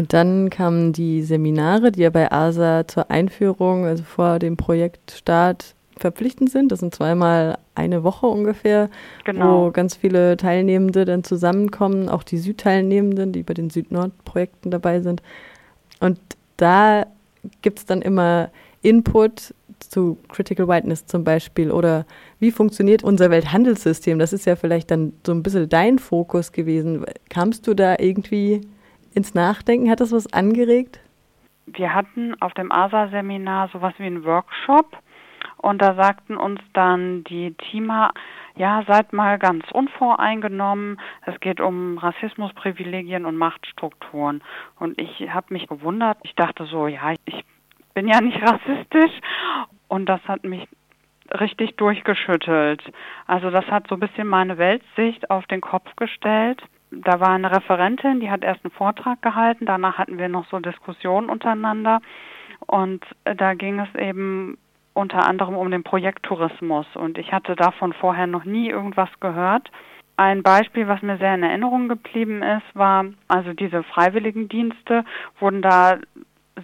Und dann kamen die Seminare, die ja bei ASA zur Einführung, also vor dem Projektstart, verpflichtend sind. Das sind zweimal eine Woche ungefähr, genau. wo ganz viele Teilnehmende dann zusammenkommen, auch die Südteilnehmenden, die bei den Süd-Nord-Projekten dabei sind. Und da gibt es dann immer Input zu Critical Whiteness zum Beispiel oder wie funktioniert unser Welthandelssystem? Das ist ja vielleicht dann so ein bisschen dein Fokus gewesen. Kamst du da irgendwie ins Nachdenken? Hat das was angeregt? Wir hatten auf dem ASA-Seminar sowas wie einen Workshop und da sagten uns dann die Teamer, ja, seid mal ganz unvoreingenommen. Es geht um Rassismus, Privilegien und Machtstrukturen. Und ich habe mich gewundert. Ich dachte so, ja, ich bin ja nicht rassistisch. Und das hat mich richtig durchgeschüttelt. Also das hat so ein bisschen meine Weltsicht auf den Kopf gestellt. Da war eine Referentin, die hat erst einen Vortrag gehalten, danach hatten wir noch so Diskussionen untereinander und da ging es eben unter anderem um den Projekttourismus und ich hatte davon vorher noch nie irgendwas gehört. Ein Beispiel, was mir sehr in Erinnerung geblieben ist, war, also diese Freiwilligendienste wurden da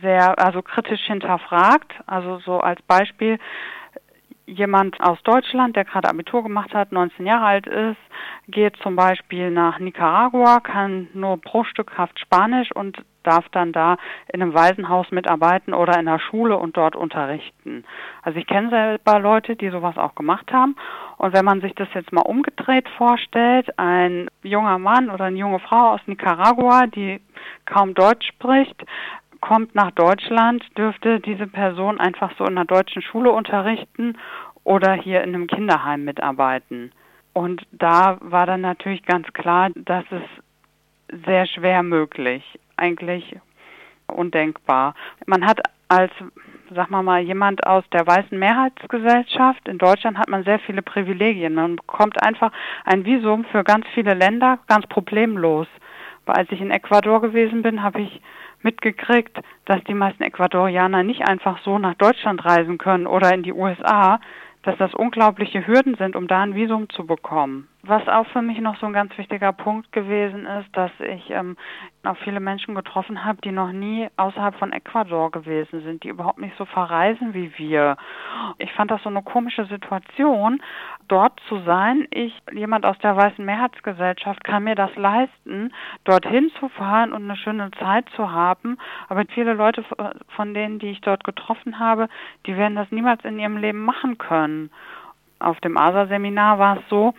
sehr, also kritisch hinterfragt. Also so als Beispiel, jemand aus Deutschland, der gerade Abitur gemacht hat, 19 Jahre alt ist, geht zum Beispiel nach Nicaragua, kann nur bruchstückhaft Spanisch und darf dann da in einem Waisenhaus mitarbeiten oder in der Schule und dort unterrichten. Also ich kenne selber Leute, die sowas auch gemacht haben. Und wenn man sich das jetzt mal umgedreht vorstellt, ein junger Mann oder eine junge Frau aus Nicaragua, die kaum Deutsch spricht, kommt nach Deutschland, dürfte diese Person einfach so in einer deutschen Schule unterrichten oder hier in einem Kinderheim mitarbeiten. Und da war dann natürlich ganz klar, dass es sehr schwer möglich, eigentlich undenkbar. Man hat als, sag mal mal, jemand aus der weißen Mehrheitsgesellschaft in Deutschland hat man sehr viele Privilegien. Man bekommt einfach ein Visum für ganz viele Länder ganz problemlos. Aber als ich in Ecuador gewesen bin, habe ich mitgekriegt, dass die meisten Ecuadorianer nicht einfach so nach Deutschland reisen können oder in die USA, dass das unglaubliche Hürden sind, um da ein Visum zu bekommen. Was auch für mich noch so ein ganz wichtiger Punkt gewesen ist, dass ich ähm, auch viele Menschen getroffen habe, die noch nie außerhalb von Ecuador gewesen sind, die überhaupt nicht so verreisen wie wir. Ich fand das so eine komische Situation, dort zu sein. Ich, jemand aus der weißen Mehrheitsgesellschaft, kann mir das leisten, dorthin zu fahren und eine schöne Zeit zu haben. Aber viele Leute von denen, die ich dort getroffen habe, die werden das niemals in ihrem Leben machen können. Auf dem ASA-Seminar war es so,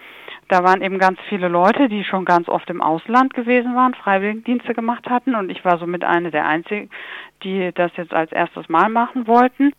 da waren eben ganz viele Leute, die schon ganz oft im Ausland gewesen waren, Freiwilligendienste gemacht hatten. Und ich war somit eine der einzigen, die das jetzt als erstes Mal machen wollten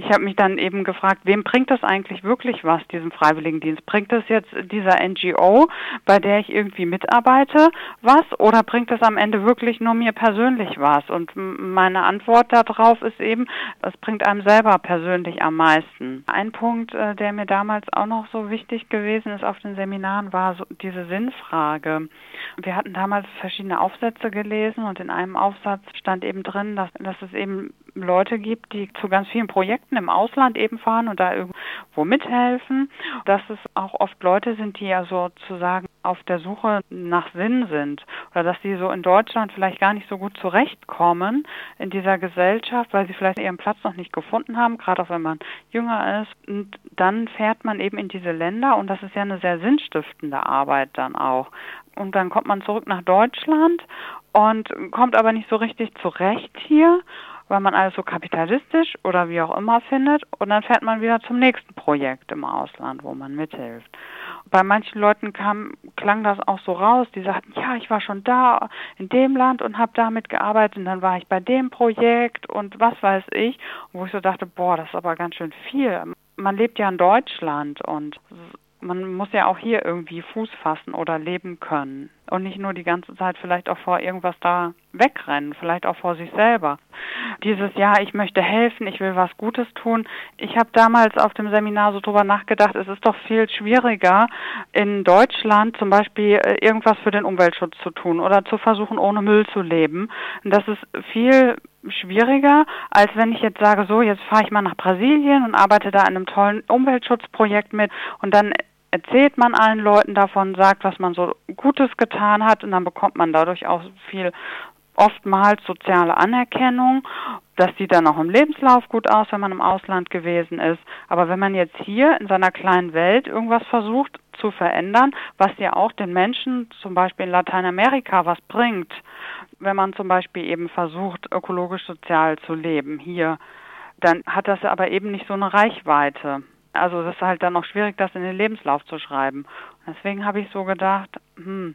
ich habe mich dann eben gefragt, wem bringt das eigentlich wirklich was, diesem Freiwilligendienst? Bringt das jetzt dieser NGO, bei der ich irgendwie mitarbeite, was? Oder bringt das am Ende wirklich nur mir persönlich was? Und meine Antwort darauf ist eben, es bringt einem selber persönlich am meisten. Ein Punkt, äh, der mir damals auch noch so wichtig gewesen ist auf den Seminaren, war so diese Sinnfrage. Wir hatten damals verschiedene Aufsätze gelesen und in einem Aufsatz stand eben drin, dass, dass es eben Leute gibt, die zu ganz vielen Projekten im Ausland eben fahren und da irgendwo mithelfen. Dass es auch oft Leute sind, die ja sozusagen auf der Suche nach Sinn sind oder dass sie so in Deutschland vielleicht gar nicht so gut zurechtkommen in dieser Gesellschaft, weil sie vielleicht ihren Platz noch nicht gefunden haben, gerade auch wenn man jünger ist. Und dann fährt man eben in diese Länder und das ist ja eine sehr sinnstiftende Arbeit dann auch. Und dann kommt man zurück nach Deutschland und kommt aber nicht so richtig zurecht hier weil man alles so kapitalistisch oder wie auch immer findet und dann fährt man wieder zum nächsten Projekt im Ausland, wo man mithilft. Bei manchen Leuten kam, klang das auch so raus, die sagten, ja, ich war schon da in dem Land und habe damit gearbeitet und dann war ich bei dem Projekt und was weiß ich, wo ich so dachte, boah, das ist aber ganz schön viel. Man lebt ja in Deutschland und man muss ja auch hier irgendwie Fuß fassen oder leben können und nicht nur die ganze Zeit vielleicht auch vor irgendwas da wegrennen, vielleicht auch vor sich selber. Dieses Jahr, ich möchte helfen, ich will was Gutes tun. Ich habe damals auf dem Seminar so drüber nachgedacht, es ist doch viel schwieriger in Deutschland zum Beispiel äh, irgendwas für den Umweltschutz zu tun oder zu versuchen, ohne Müll zu leben. Das ist viel schwieriger, als wenn ich jetzt sage, so, jetzt fahre ich mal nach Brasilien und arbeite da in einem tollen Umweltschutzprojekt mit und dann erzählt man allen Leuten davon, sagt, was man so Gutes getan hat und dann bekommt man dadurch auch viel oftmals soziale Anerkennung. Das sieht dann auch im Lebenslauf gut aus, wenn man im Ausland gewesen ist. Aber wenn man jetzt hier in seiner kleinen Welt irgendwas versucht zu verändern, was ja auch den Menschen zum Beispiel in Lateinamerika was bringt, wenn man zum Beispiel eben versucht, ökologisch sozial zu leben hier, dann hat das aber eben nicht so eine Reichweite. Also es ist halt dann auch schwierig, das in den Lebenslauf zu schreiben. Deswegen habe ich so gedacht, hm,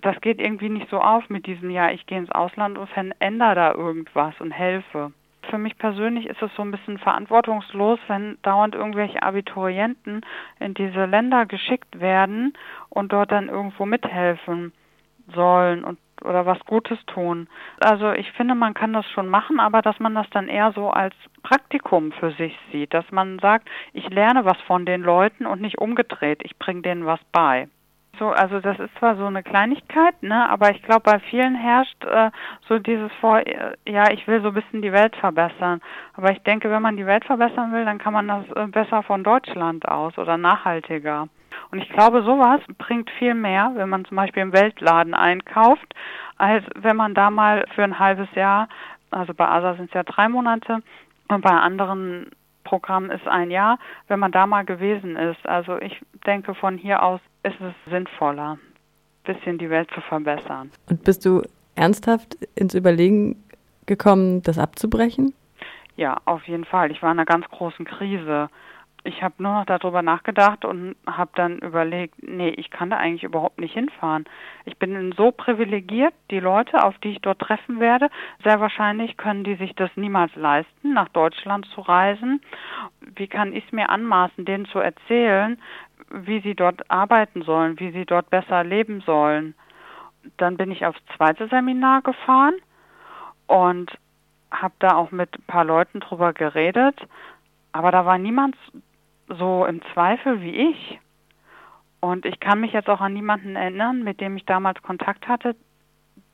das geht irgendwie nicht so auf mit diesem, ja, ich gehe ins Ausland und verändere da irgendwas und helfe. Für mich persönlich ist es so ein bisschen verantwortungslos, wenn dauernd irgendwelche Abiturienten in diese Länder geschickt werden und dort dann irgendwo mithelfen sollen und oder was Gutes tun. Also ich finde, man kann das schon machen, aber dass man das dann eher so als Praktikum für sich sieht, dass man sagt, ich lerne was von den Leuten und nicht umgedreht, ich bringe denen was bei. So, also das ist zwar so eine Kleinigkeit, ne, aber ich glaube, bei vielen herrscht äh, so dieses vor, äh, ja, ich will so ein bisschen die Welt verbessern. Aber ich denke, wenn man die Welt verbessern will, dann kann man das äh, besser von Deutschland aus oder nachhaltiger. Und ich glaube, sowas bringt viel mehr, wenn man zum Beispiel im Weltladen einkauft, als wenn man da mal für ein halbes Jahr, also bei ASA sind es ja drei Monate und bei anderen Programmen ist ein Jahr, wenn man da mal gewesen ist. Also ich denke, von hier aus ist es sinnvoller, ein bisschen die Welt zu verbessern. Und bist du ernsthaft ins Überlegen gekommen, das abzubrechen? Ja, auf jeden Fall. Ich war in einer ganz großen Krise ich habe nur noch darüber nachgedacht und habe dann überlegt, nee, ich kann da eigentlich überhaupt nicht hinfahren. Ich bin so privilegiert, die Leute, auf die ich dort treffen werde, sehr wahrscheinlich können die sich das niemals leisten, nach Deutschland zu reisen. Wie kann ich es mir anmaßen, denen zu erzählen, wie sie dort arbeiten sollen, wie sie dort besser leben sollen? Dann bin ich aufs zweite Seminar gefahren und habe da auch mit ein paar Leuten drüber geredet, aber da war niemand so im Zweifel wie ich. Und ich kann mich jetzt auch an niemanden erinnern, mit dem ich damals Kontakt hatte,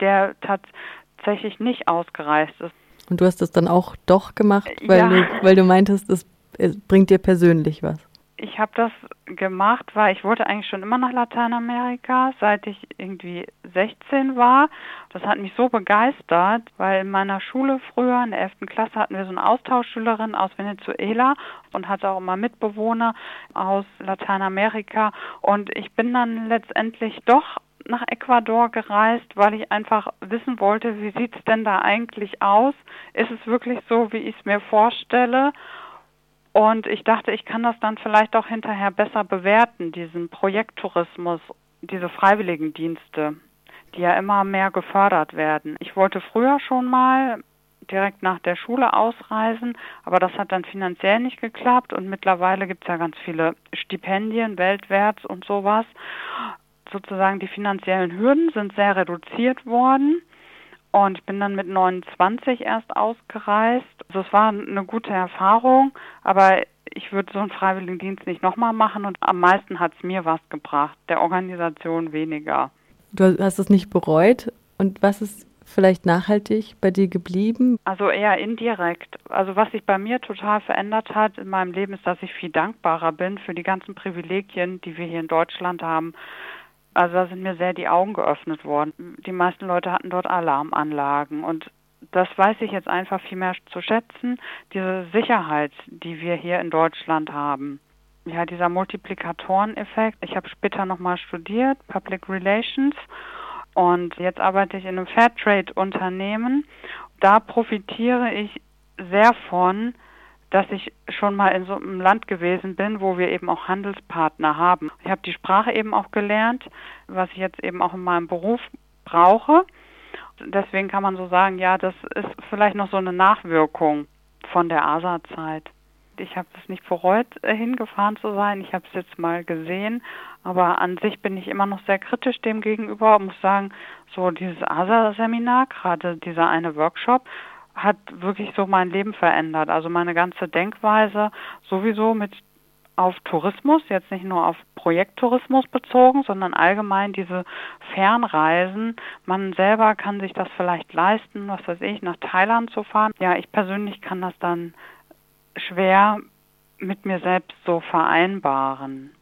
der tatsächlich nicht ausgereist ist. Und du hast es dann auch doch gemacht, weil, ja. du, weil du meintest, es bringt dir persönlich was ich habe das gemacht, weil ich wollte eigentlich schon immer nach Lateinamerika, seit ich irgendwie 16 war. Das hat mich so begeistert, weil in meiner Schule früher, in der 11. Klasse, hatten wir so eine Austauschschülerin aus Venezuela und hatte auch immer Mitbewohner aus Lateinamerika. Und ich bin dann letztendlich doch nach Ecuador gereist, weil ich einfach wissen wollte, wie sieht es denn da eigentlich aus? Ist es wirklich so, wie ich es mir vorstelle? Und ich dachte, ich kann das dann vielleicht auch hinterher besser bewerten, diesen Projekttourismus, diese Freiwilligendienste, die ja immer mehr gefördert werden. Ich wollte früher schon mal direkt nach der Schule ausreisen, aber das hat dann finanziell nicht geklappt und mittlerweile gibt es ja ganz viele Stipendien weltwärts und sowas. Sozusagen die finanziellen Hürden sind sehr reduziert worden. Und bin dann mit 29 erst ausgereist. Also es war eine gute Erfahrung, aber ich würde so einen Freiwilligendienst nicht nochmal machen und am meisten hat es mir was gebracht, der Organisation weniger. Du hast es nicht bereut und was ist vielleicht nachhaltig bei dir geblieben? Also eher indirekt. Also was sich bei mir total verändert hat in meinem Leben ist, dass ich viel dankbarer bin für die ganzen Privilegien, die wir hier in Deutschland haben. Also da sind mir sehr die Augen geöffnet worden. Die meisten Leute hatten dort Alarmanlagen und das weiß ich jetzt einfach viel mehr zu schätzen, diese Sicherheit, die wir hier in Deutschland haben. Ja, dieser Multiplikatoreneffekt. Ich habe später nochmal studiert, Public Relations, und jetzt arbeite ich in einem Fairtrade-Unternehmen. Da profitiere ich sehr von, dass ich schon mal in so einem Land gewesen bin, wo wir eben auch Handelspartner haben. Ich habe die Sprache eben auch gelernt, was ich jetzt eben auch in meinem Beruf brauche. Deswegen kann man so sagen, ja, das ist vielleicht noch so eine Nachwirkung von der ASA-Zeit. Ich habe es nicht bereut, äh, hingefahren zu sein. Ich habe es jetzt mal gesehen, aber an sich bin ich immer noch sehr kritisch dem gegenüber und muss sagen, so dieses ASA-Seminar, gerade dieser eine Workshop, hat wirklich so mein Leben verändert. Also meine ganze Denkweise sowieso mit auf Tourismus, jetzt nicht nur auf Projekttourismus bezogen, sondern allgemein diese Fernreisen. Man selber kann sich das vielleicht leisten, was weiß ich, nach Thailand zu fahren. Ja, ich persönlich kann das dann schwer mit mir selbst so vereinbaren.